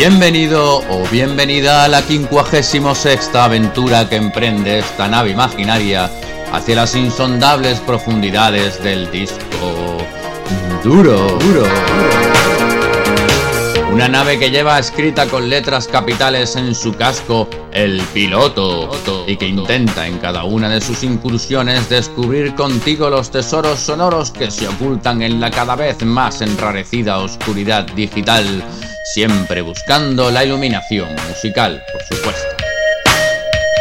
Bienvenido o bienvenida a la 56 aventura que emprende esta nave imaginaria hacia las insondables profundidades del disco duro. duro. Una nave que lleva escrita con letras capitales en su casco el piloto y que intenta en cada una de sus incursiones descubrir contigo los tesoros sonoros que se ocultan en la cada vez más enrarecida oscuridad digital siempre buscando la iluminación musical, por supuesto.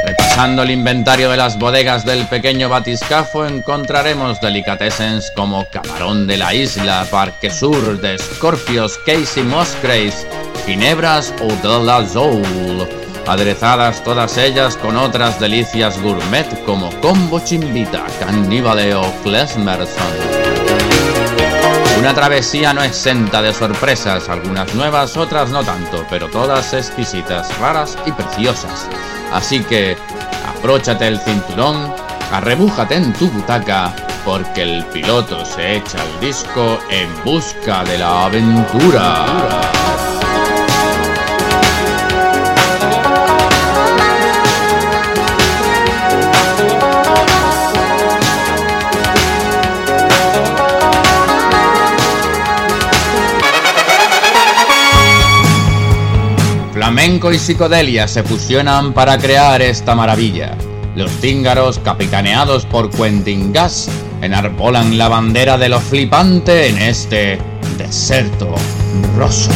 Repasando el inventario de las bodegas del pequeño batiscafo encontraremos delicatessens como Camarón de la Isla, Parque Sur de Scorpios, Casey Musgraves, Ginebras o de la aderezadas todas ellas con otras delicias gourmet como Combo Chimbita, Cannibale o Klesmerson. Una travesía no exenta de sorpresas, algunas nuevas, otras no tanto, pero todas exquisitas, raras y preciosas. Así que abróchate el cinturón, arrebújate en tu butaca, porque el piloto se echa el disco en busca de la aventura. Y psicodelia se fusionan para crear esta maravilla. Los cíngaros, capitaneados por Quentin Gas, enarbolan la bandera de lo flipante en este desierto roso.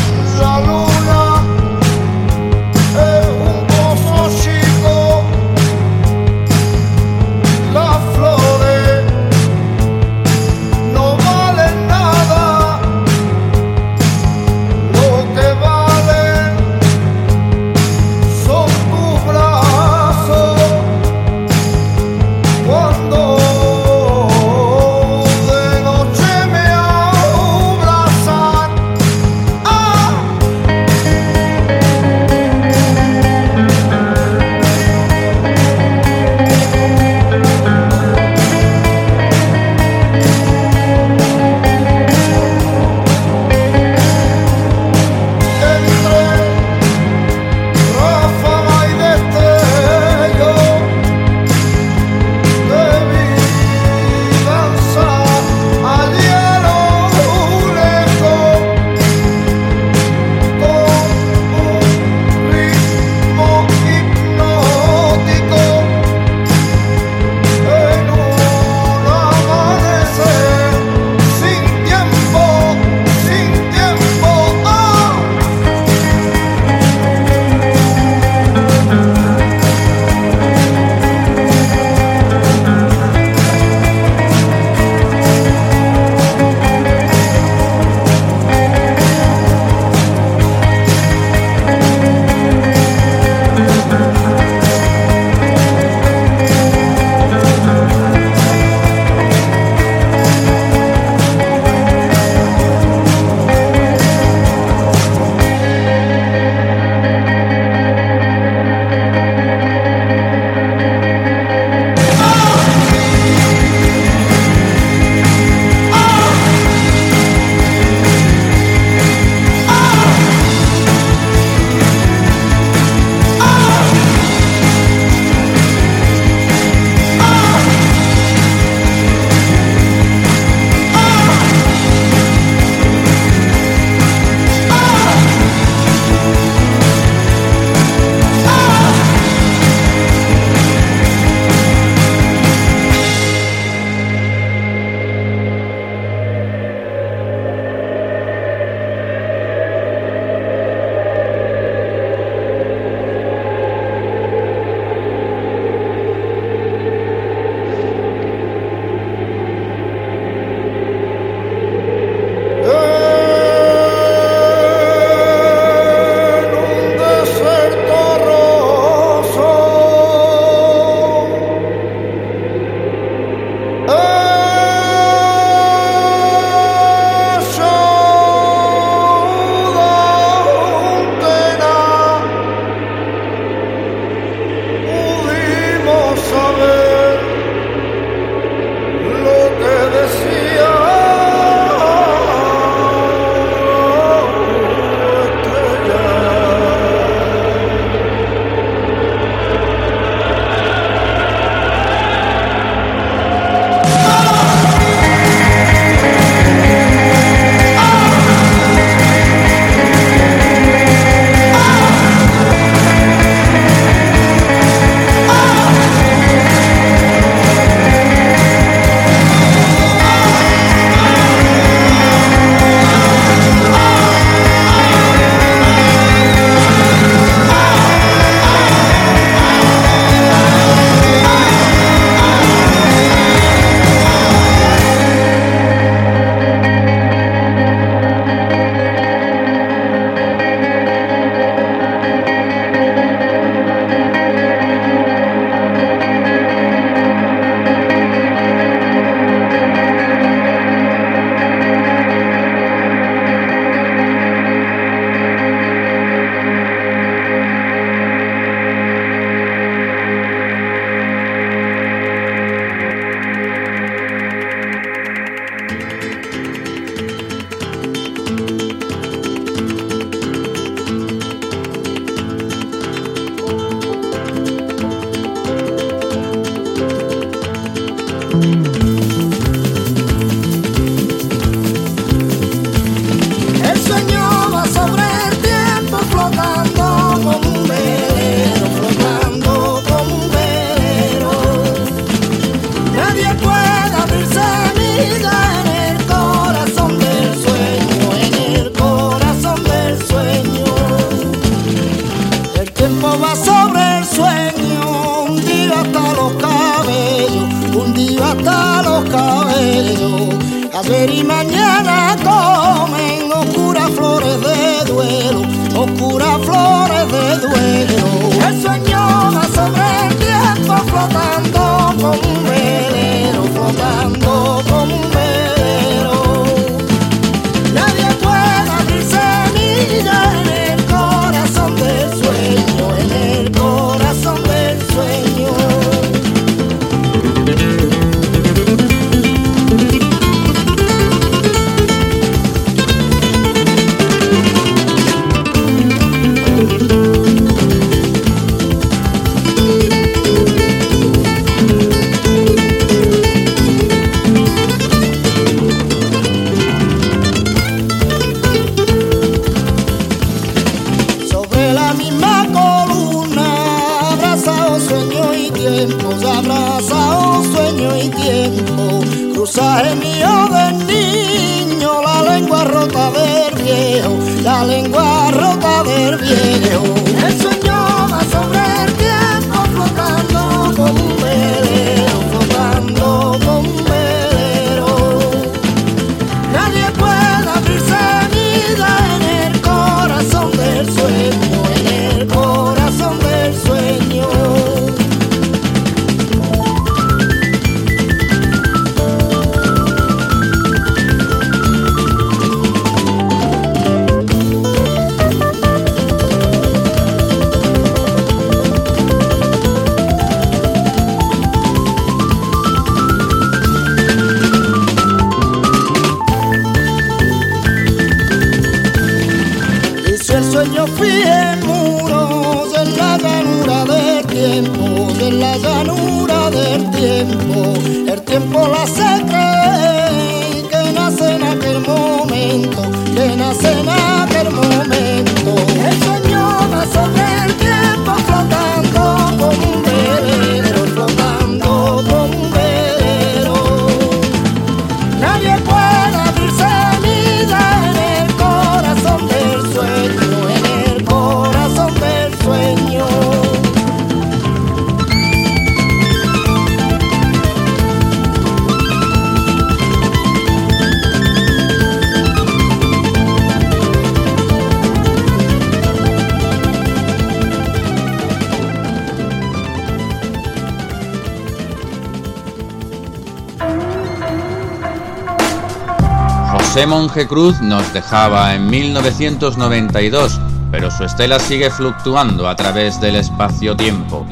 Cruz nos dejaba en 1992, pero su estela sigue fluctuando a través del espacio-tiempo.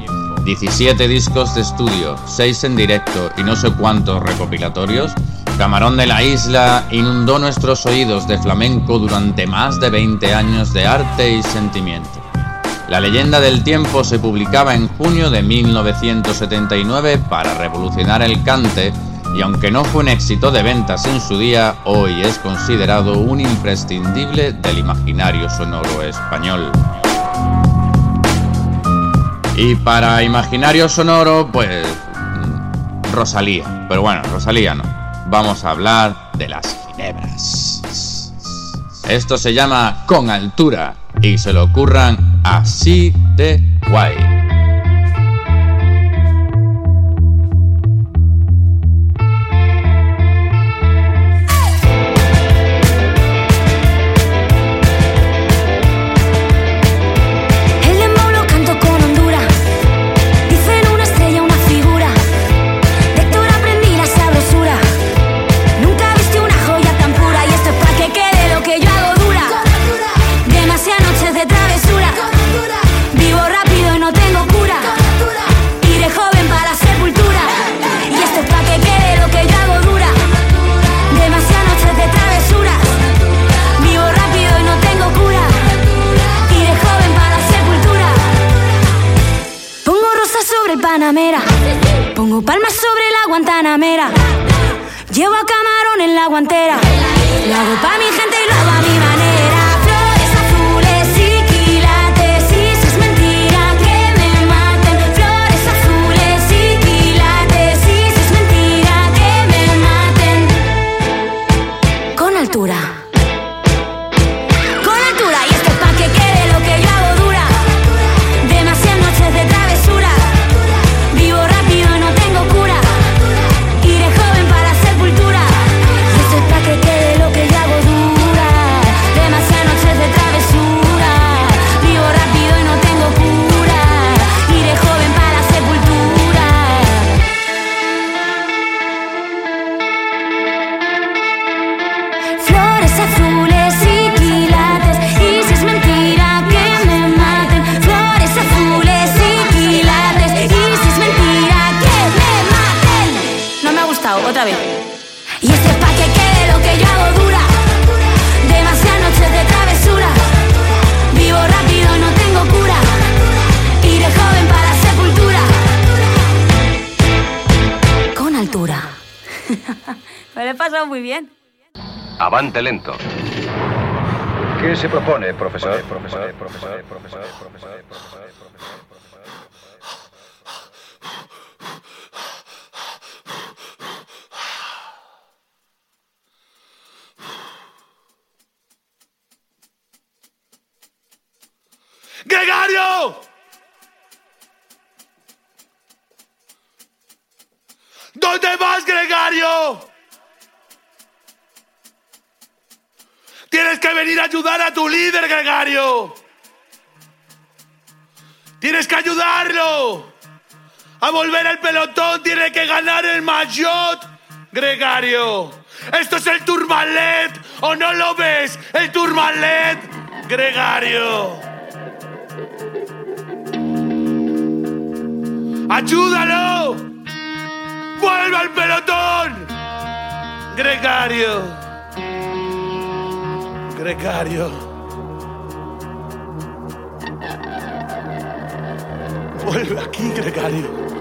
17 discos de estudio, 6 en directo y no sé cuántos recopilatorios, Camarón de la Isla inundó nuestros oídos de flamenco durante más de 20 años de arte y sentimiento. La leyenda del tiempo se publicaba en junio de 1979 para revolucionar el cante y aunque no fue un éxito de ventas en su día, hoy es considerado un imprescindible del imaginario sonoro español. Y para imaginario sonoro, pues... Mm, Rosalía. Pero bueno, Rosalía no. Vamos a hablar de las ginebras. Esto se llama Con Altura y se lo ocurran así de guay. bastante lento. ¿Qué se propone, profesor? Profesor, ¡Gregario! ¿Dónde vas, Gregario? Tienes que venir a ayudar a tu líder, Gregario. Tienes que ayudarlo a volver al pelotón. Tiene que ganar el Mayot, Gregario. Esto es el Turmalet. ¿O no lo ves? El Turmalet, Gregario. ¡Ayúdalo! ¡Vuelve al pelotón! Gregario gregario. Vuelve aquí, gregario.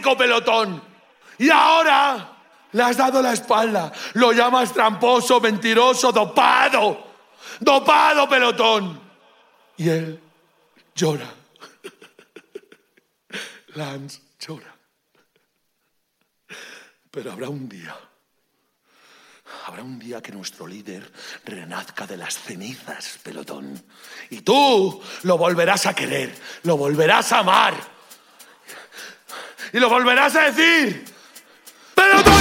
Pelotón. Y ahora le has dado la espalda. Lo llamas tramposo, mentiroso, dopado. Dopado pelotón. Y él llora. Lance llora. Pero habrá un día. Habrá un día que nuestro líder renazca de las cenizas, pelotón. Y tú lo volverás a querer, lo volverás a amar. Y lo volverás a decir. ¡Pelotón!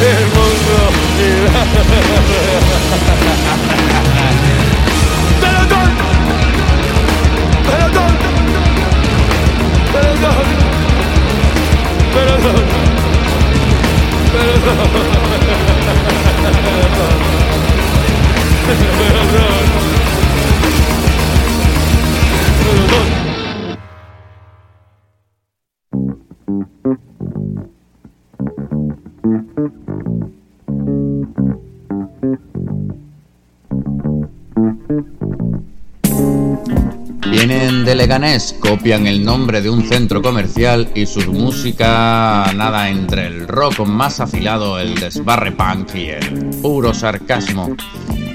El mundo girá ¡Pelotón! ¡Pelotón! ¡Pelotón! ¡Pelotón! Copian el nombre de un centro comercial y su música nada entre el rock más afilado, el desbarre punk y el puro sarcasmo.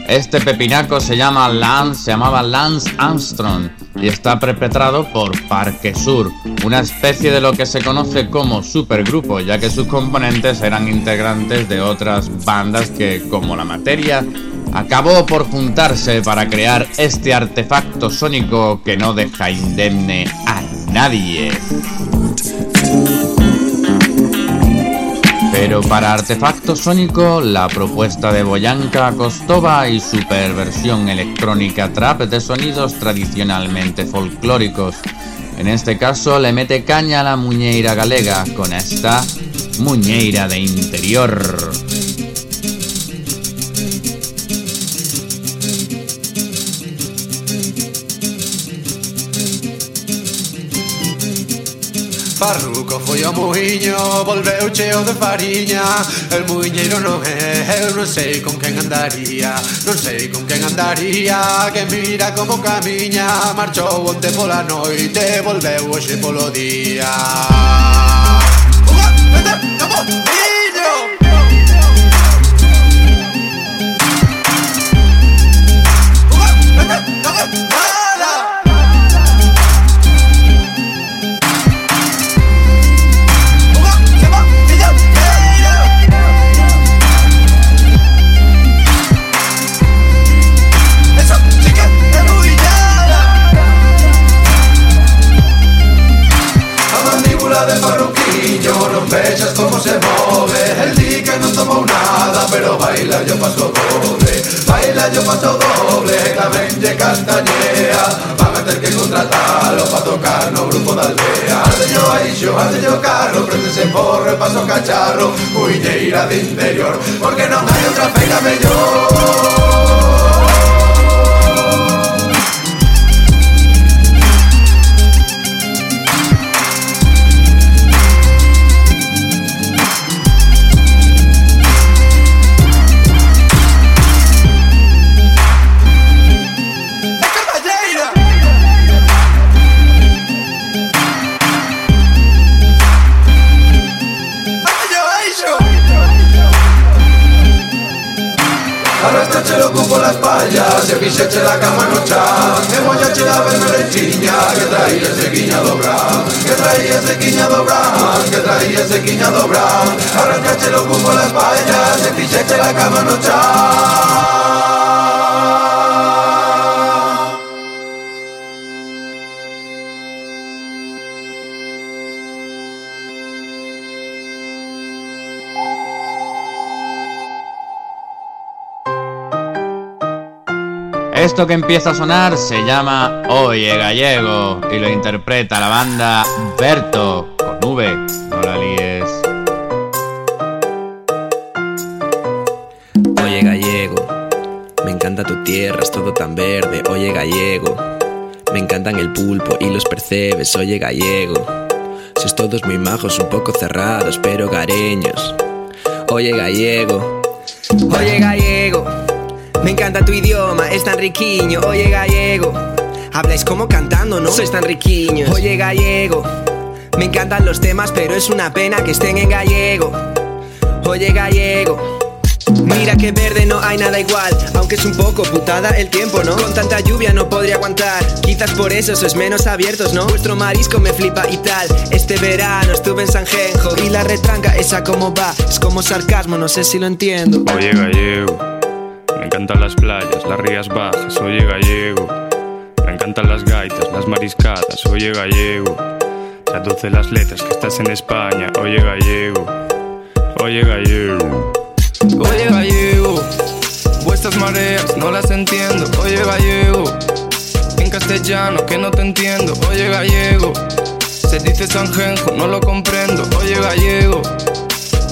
Este pepinaco se llama Lance, se llamaba Lance Armstrong y está perpetrado por Parque Sur, una especie de lo que se conoce como supergrupo, ya que sus componentes eran integrantes de otras bandas que, como la materia, acabó por juntarse para crear este artefacto sónico que no deja indemne a nadie. Pero para Artefacto Sónico, la propuesta de Boyanka Kostova y su perversión electrónica trap de sonidos tradicionalmente folclóricos. En este caso le mete caña a la muñeira galega con esta muñeira de interior. Farruco foi ao muiño, volveu cheo de fariña. El muiñeiro non é, eu non sei con quen andaría Non sei con quen andaría, que mira como camiña. Marchou onte pola noite, volveu hoxe polo día. castañea Van a ter que contratalo pa tocar no grupo da aldea. Ardello aixo, ardello carro, prendese e paso cacharro Culleira de interior, porque non hai outra feira mellor loco con las pallas E fixeche la cama nocha, E mollache la vermelechiña Que traías de quiña do bran Que traía de quiña dobra, Que traía de quiña do bran Arrancache loco con las pallas E fixeche la cama nocha. Esto que empieza a sonar se llama Oye Gallego y lo interpreta la banda Berto con V, no la líes. Oye Gallego, me encanta tu tierra, es todo tan verde. Oye Gallego, me encantan el pulpo y los percebes. Oye Gallego, sois todos muy majos, un poco cerrados, pero gareños. Oye Gallego, oye Gallego. Me encanta tu idioma, es tan riquiño, oye gallego. Habláis como cantando, ¿no? Sois tan riquiños, oye gallego. Me encantan los temas, pero es una pena que estén en gallego. Oye gallego. Mira que verde no hay nada igual, aunque es un poco putada el tiempo, ¿no? Con tanta lluvia no podría aguantar, quizás por eso sois menos abiertos, ¿no? Vuestro marisco me flipa y tal, este verano estuve en San Genjo y la retranca esa como va, es como sarcasmo, no sé si lo entiendo. Oye gallego. Encantan las playas, las rías bajas, oye gallego. Me encantan las gaitas, las mariscadas, oye gallego. Traduce las letras que estás en España, oye gallego. Oye gallego. Oye gallego. Vuestras mareas no las entiendo, oye gallego. En castellano que no te entiendo, oye gallego. Se dice sanjenjo, no lo comprendo, oye gallego.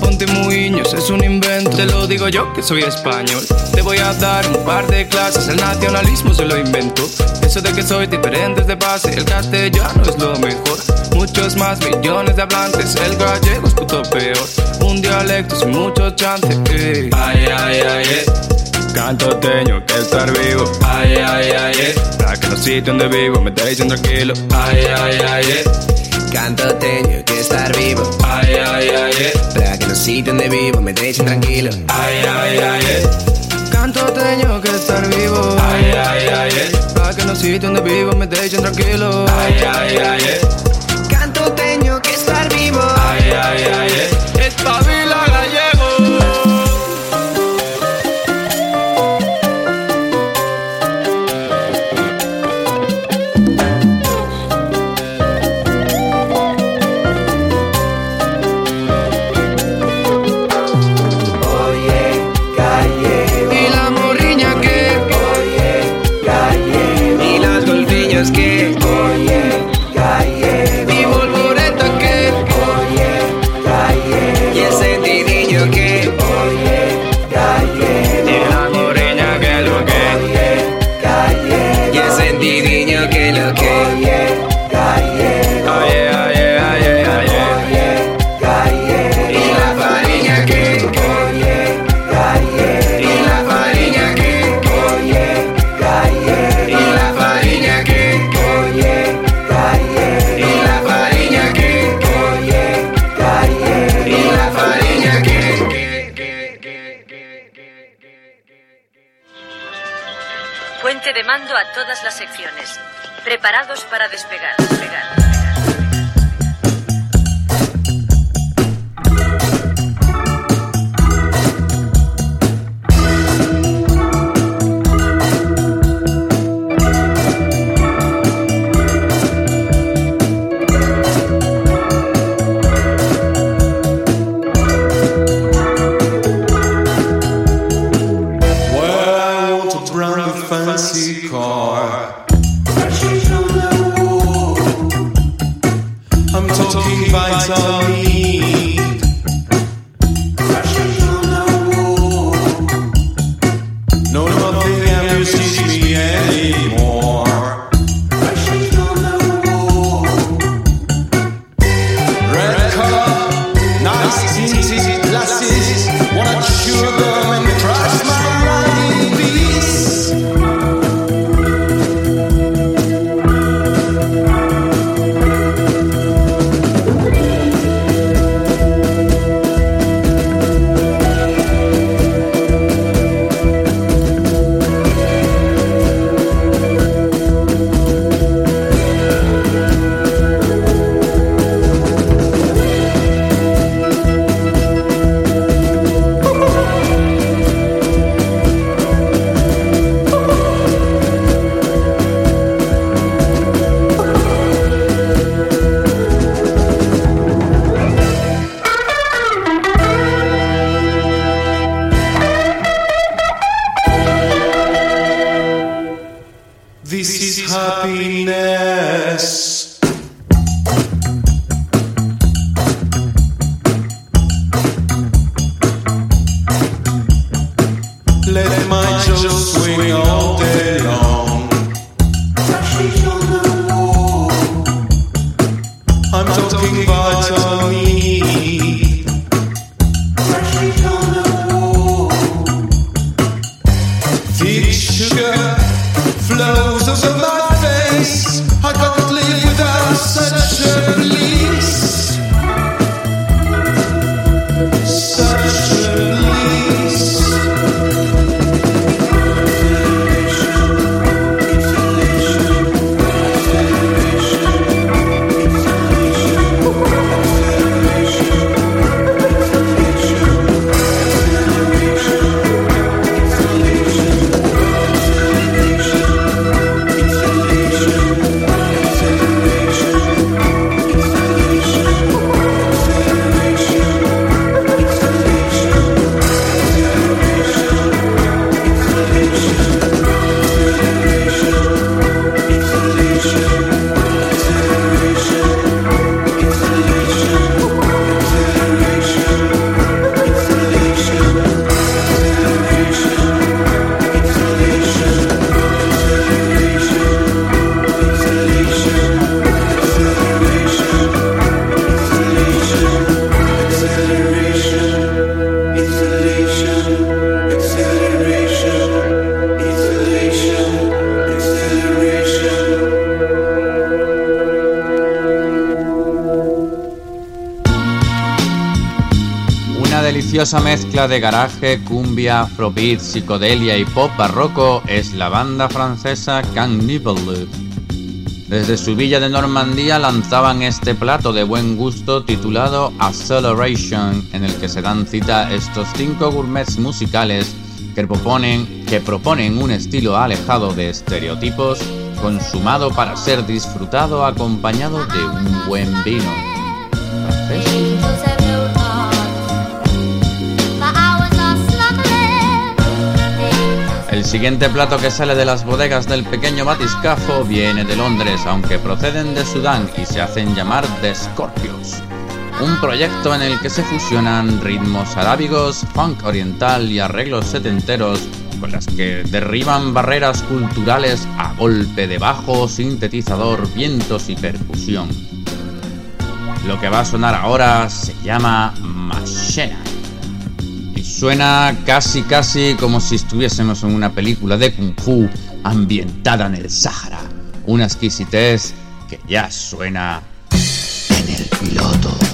Ponte muiños, es un invento. Te lo digo yo que soy español. Te voy a dar un par de clases. El nacionalismo se lo invento. Eso de que soy diferente de base. El castellano es lo mejor. Muchos más millones de hablantes. El gallego es puto peor. Un dialecto sin mucho chance. eh. Ay, ay, ay, eh. Canto teño que estar vivo. Ay, ay, ay, eh. Para que los sitios donde vivo me dejen tranquilo. Ay, ay, ay, eh. Canto tengo que estar vivo. Ay, ay, ay, eh. Para que los sitios donde vivo me dejen tranquilo. Ay, ay, ay, eh. Canto tengo que estar vivo. Ay, ay, ay, eh. Para que los sitios donde vivo me dejen tranquilo. Ay, ay, ay, eh. Canto tengo que estar vivo. Ay, ay, ay, eh. Espabila gallego. Puente de mando a todas las secciones. Preparados para despegar, Deliciosa mezcla de garaje, cumbia, afrobeat, psicodelia y pop barroco es la banda francesa Can Nibelung. Desde su villa de Normandía lanzaban este plato de buen gusto titulado Acceleration, en el que se dan cita estos cinco gourmets musicales proponen, que proponen un estilo alejado de estereotipos, consumado para ser disfrutado acompañado de un buen vino. El siguiente plato que sale de las bodegas del pequeño batiscafo viene de Londres, aunque proceden de Sudán y se hacen llamar The Scorpios. Un proyecto en el que se fusionan ritmos arábigos, funk oriental y arreglos setenteros con las que derriban barreras culturales a golpe de bajo, sintetizador, vientos y percusión. Lo que va a sonar ahora se llama Machena. Suena casi casi como si estuviésemos en una película de kung fu ambientada en el Sáhara. Una exquisitez que ya suena en el piloto.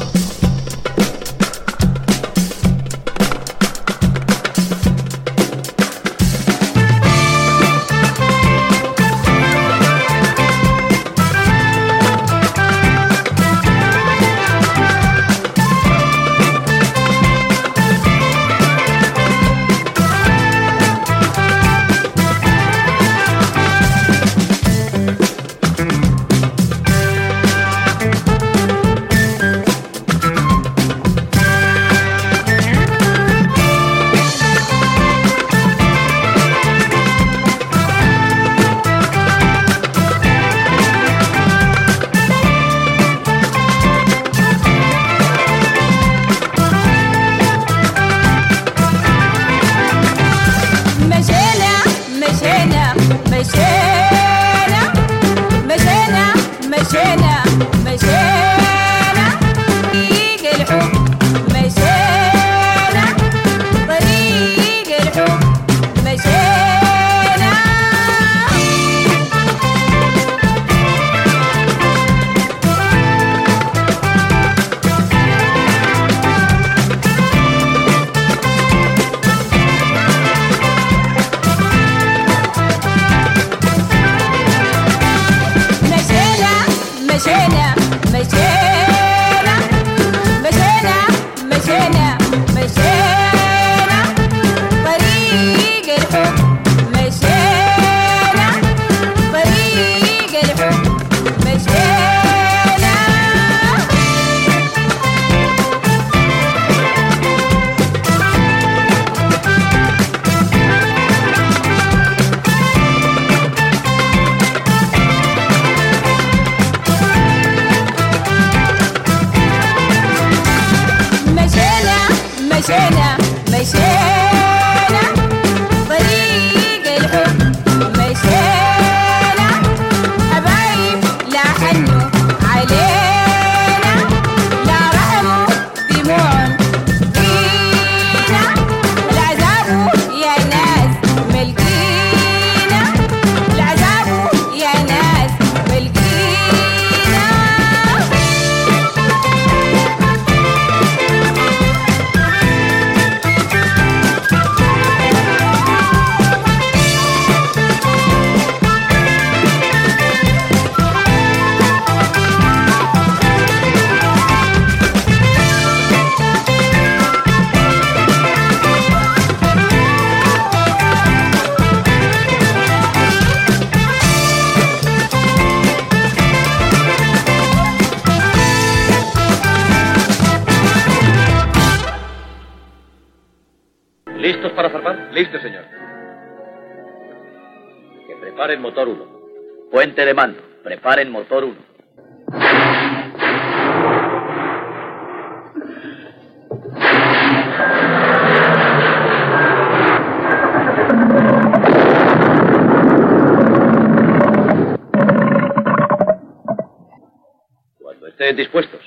Estén dispuestos.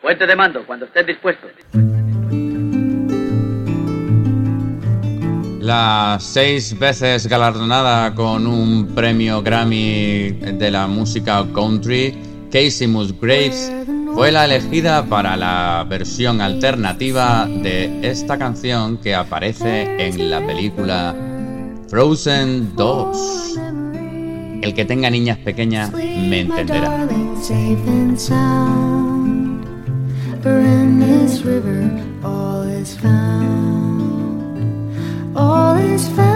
Puente de mando, cuando estén dispuestos. La seis veces galardonada con un premio Grammy de la música country, Casey Musgraves fue la elegida para la versión alternativa de esta canción que aparece en la película Frozen 2. El que tenga niñas pequeñas me entenderá. For in this river, all is found. All is found.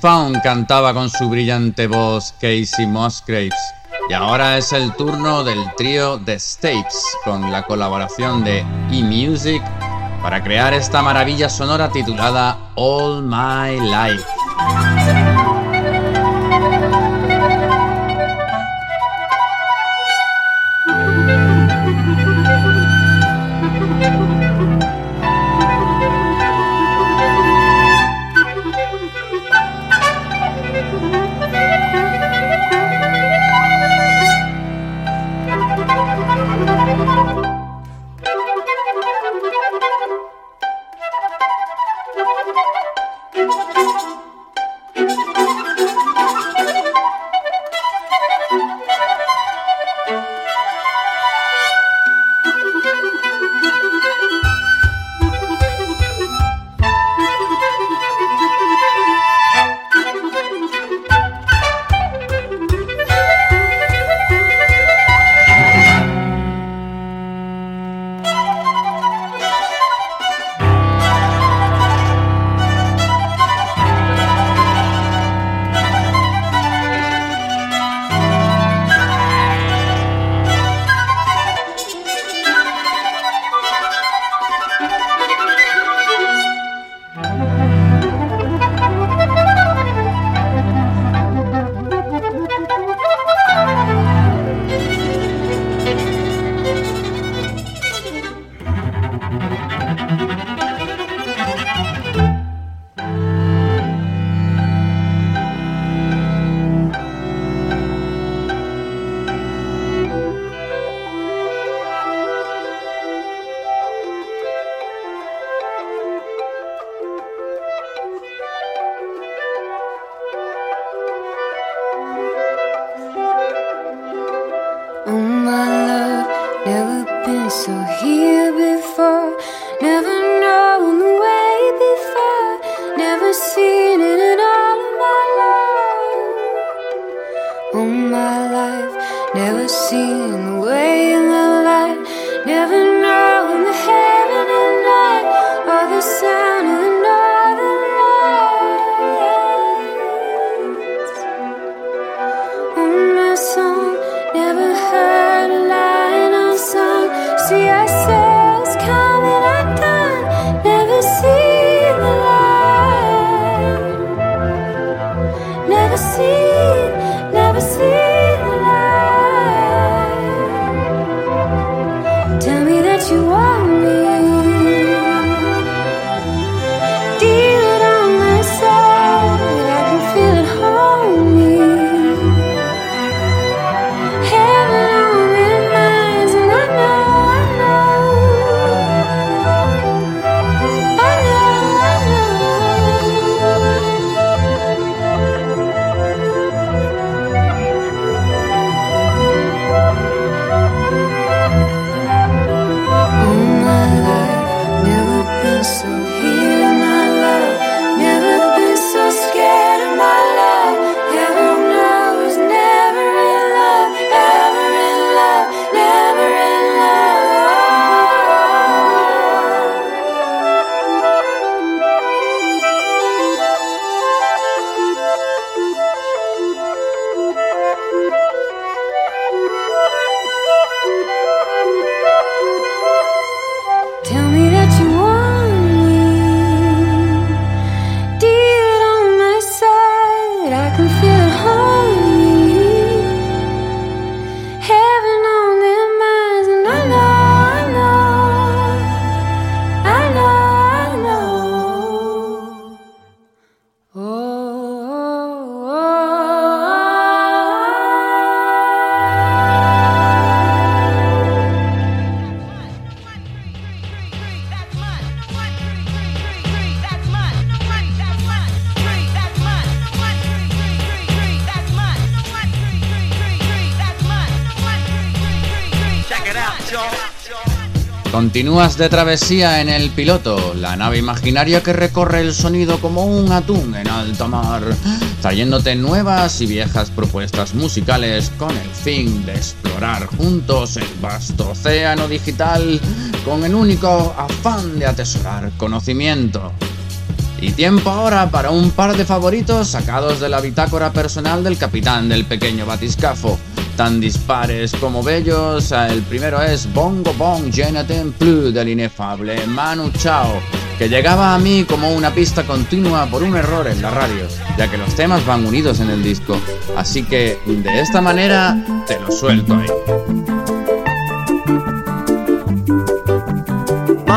Found cantaba con su brillante voz Casey Musgraves. Y ahora es el turno del trío The Stapes con la colaboración de eMusic para crear esta maravilla sonora titulada All My Life. Continúas de travesía en el piloto, la nave imaginaria que recorre el sonido como un atún en alta mar, trayéndote nuevas y viejas propuestas musicales con el fin de explorar juntos el vasto océano digital con el único afán de atesorar conocimiento. Y tiempo ahora para un par de favoritos sacados de la bitácora personal del capitán del pequeño batiscafo. Tan dispares como bellos, el primero es Bongo Bong Jonathan Plus del inefable Manu Chao, que llegaba a mí como una pista continua por un error en la radio, ya que los temas van unidos en el disco. Así que de esta manera te lo suelto ahí.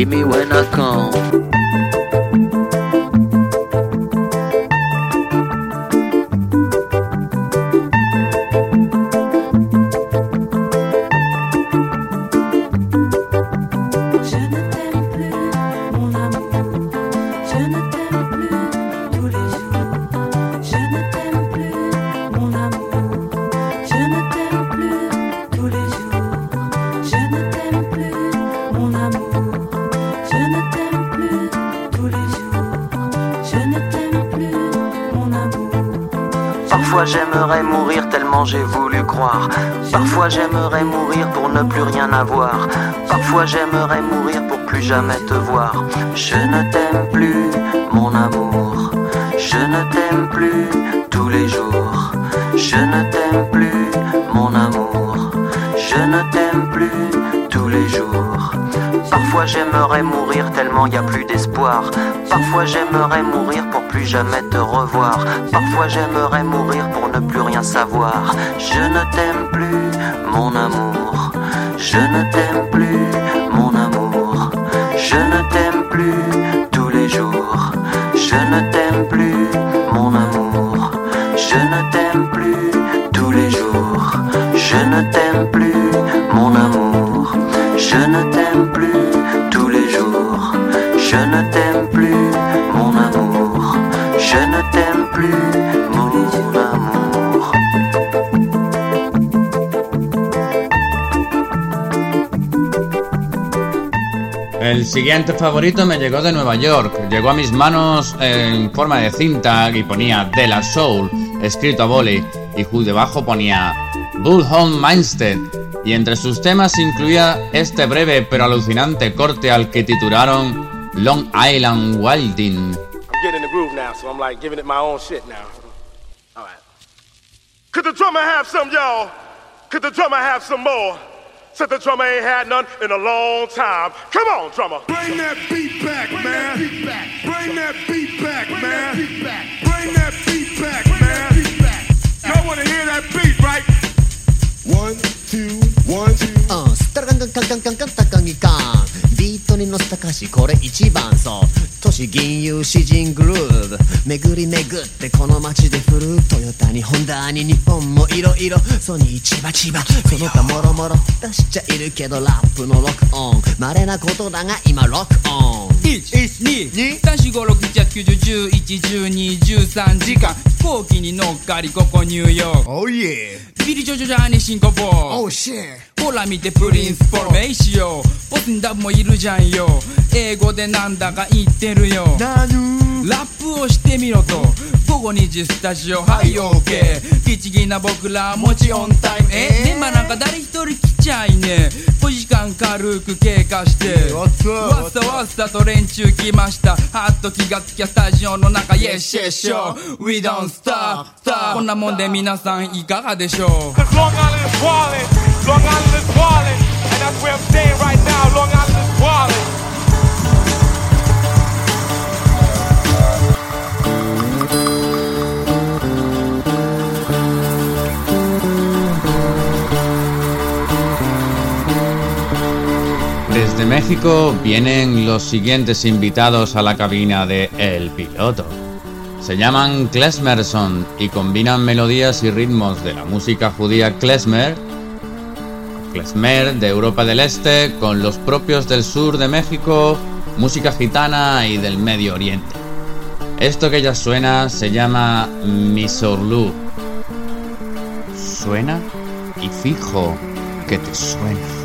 Hit me when I come. J'aimerais mourir tellement j'ai voulu croire. Parfois j'aimerais mourir pour ne plus rien avoir. Parfois j'aimerais mourir pour plus jamais te voir. Je ne t'aime plus, mon amour. Je ne t'aime plus tous les jours. Je ne t'aime plus, mon amour. Je ne t'aime plus tous les jours. Parfois j'aimerais mourir tellement y a plus d'espoir. Parfois j'aimerais mourir pour plus jamais te revoir. Parfois j'aimerais mourir pour ne plus rien savoir. Je ne t'aime plus, mon amour. Je ne t'aime plus, mon amour. Je ne t'aime plus tous les jours. Je ne t'aime plus, mon amour. Je ne t'aime plus tous les jours. Je ne t'aime plus, mon amour. Je ne t'aime plus tous les jours. Je ne t'aime plus, El siguiente favorito me llegó de Nueva York. Llegó a mis manos en forma de cinta y ponía De La Soul, escrito a boli, y debajo ponía Bullhorn Mindstead. Y entre sus temas incluía este breve pero alucinante corte al que titularon Long Island Wilding. Now, so I'm like giving it my own shit now. All right. Could the drummer have some, y'all? Could the drummer have some more? Said the drummer ain't had none in a long time. Come on, drummer. Bring that beat back, man. Bring that beat back, man. Bring that beat back, man. Y'all wanna hear that beat, right? One, two, one, two. うん、スタラカンカンカンカンカンカンタカンギカンビートに乗せた歌詞これ一番そう。都市銀融詩人グルーブ巡り巡ってこの街で振るトヨタにホンダに日本もいろいろソニー千葉千葉その他もろもろ。出しちゃいるけどラップのロックオン。稀なことだが今ロックオン。1234567111213時間飛行機に乗っかりここニューヨーク。Oh yeah. ビリジョジョジャーにシンガポール Oh shit. ほら見てプリンスフォルメイシよボスにダブもいるじゃんよ英語でなんだか言ってるよラップをしてみろと午後2時スタジオはい OK 律儀な僕らもちオンタイムえ電話なんか誰一人来ちゃいね5時間軽く経過してわっさわっさと連中来ましたはっと気がつきゃスタジオの中 Yes yes sure. We don't stop stop. こんなもんで皆さんいかがでしょう Cause Long and right now. Long. Desde México vienen los siguientes invitados a la cabina de El Piloto. Se llaman Klezmerson y combinan melodías y ritmos de la música judía klezmer, klezmer de Europa del Este con los propios del sur de México, música gitana y del Medio Oriente. Esto que ya suena se llama Misorlu. Suena y fijo que te suena.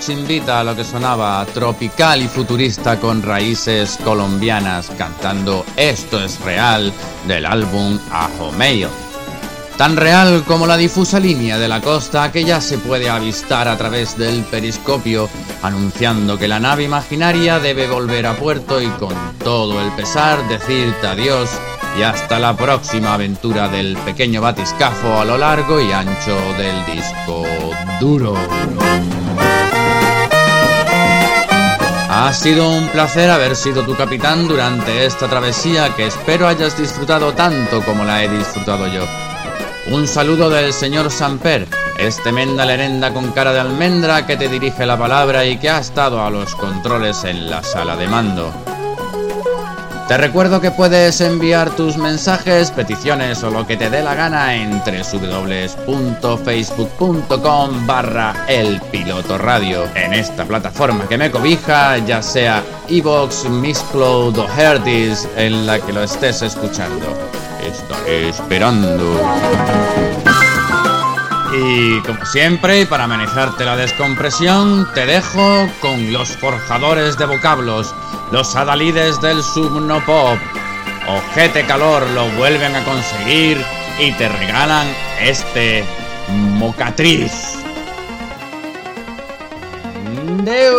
Chimbita a lo que sonaba tropical y futurista con raíces colombianas cantando Esto es real del álbum Ajo Mail. Tan real como la difusa línea de la costa que ya se puede avistar a través del periscopio, anunciando que la nave imaginaria debe volver a puerto y con todo el pesar decirte adiós y hasta la próxima aventura del pequeño batiscafo a lo largo y ancho del disco duro. Ha sido un placer haber sido tu capitán durante esta travesía que espero hayas disfrutado tanto como la he disfrutado yo. Un saludo del señor Samper, este menda lerenda con cara de almendra que te dirige la palabra y que ha estado a los controles en la sala de mando. Te recuerdo que puedes enviar tus mensajes, peticiones o lo que te dé la gana en www.facebook.com barra el piloto radio. En esta plataforma que me cobija, ya sea Evox, Mixcloud o Herdis, en la que lo estés escuchando. Estaré esperando. Y como siempre, para amenizarte la descompresión, te dejo con los forjadores de vocablos, los adalides del subnopop. Ojete calor lo vuelven a conseguir y te regalan este mocatriz. He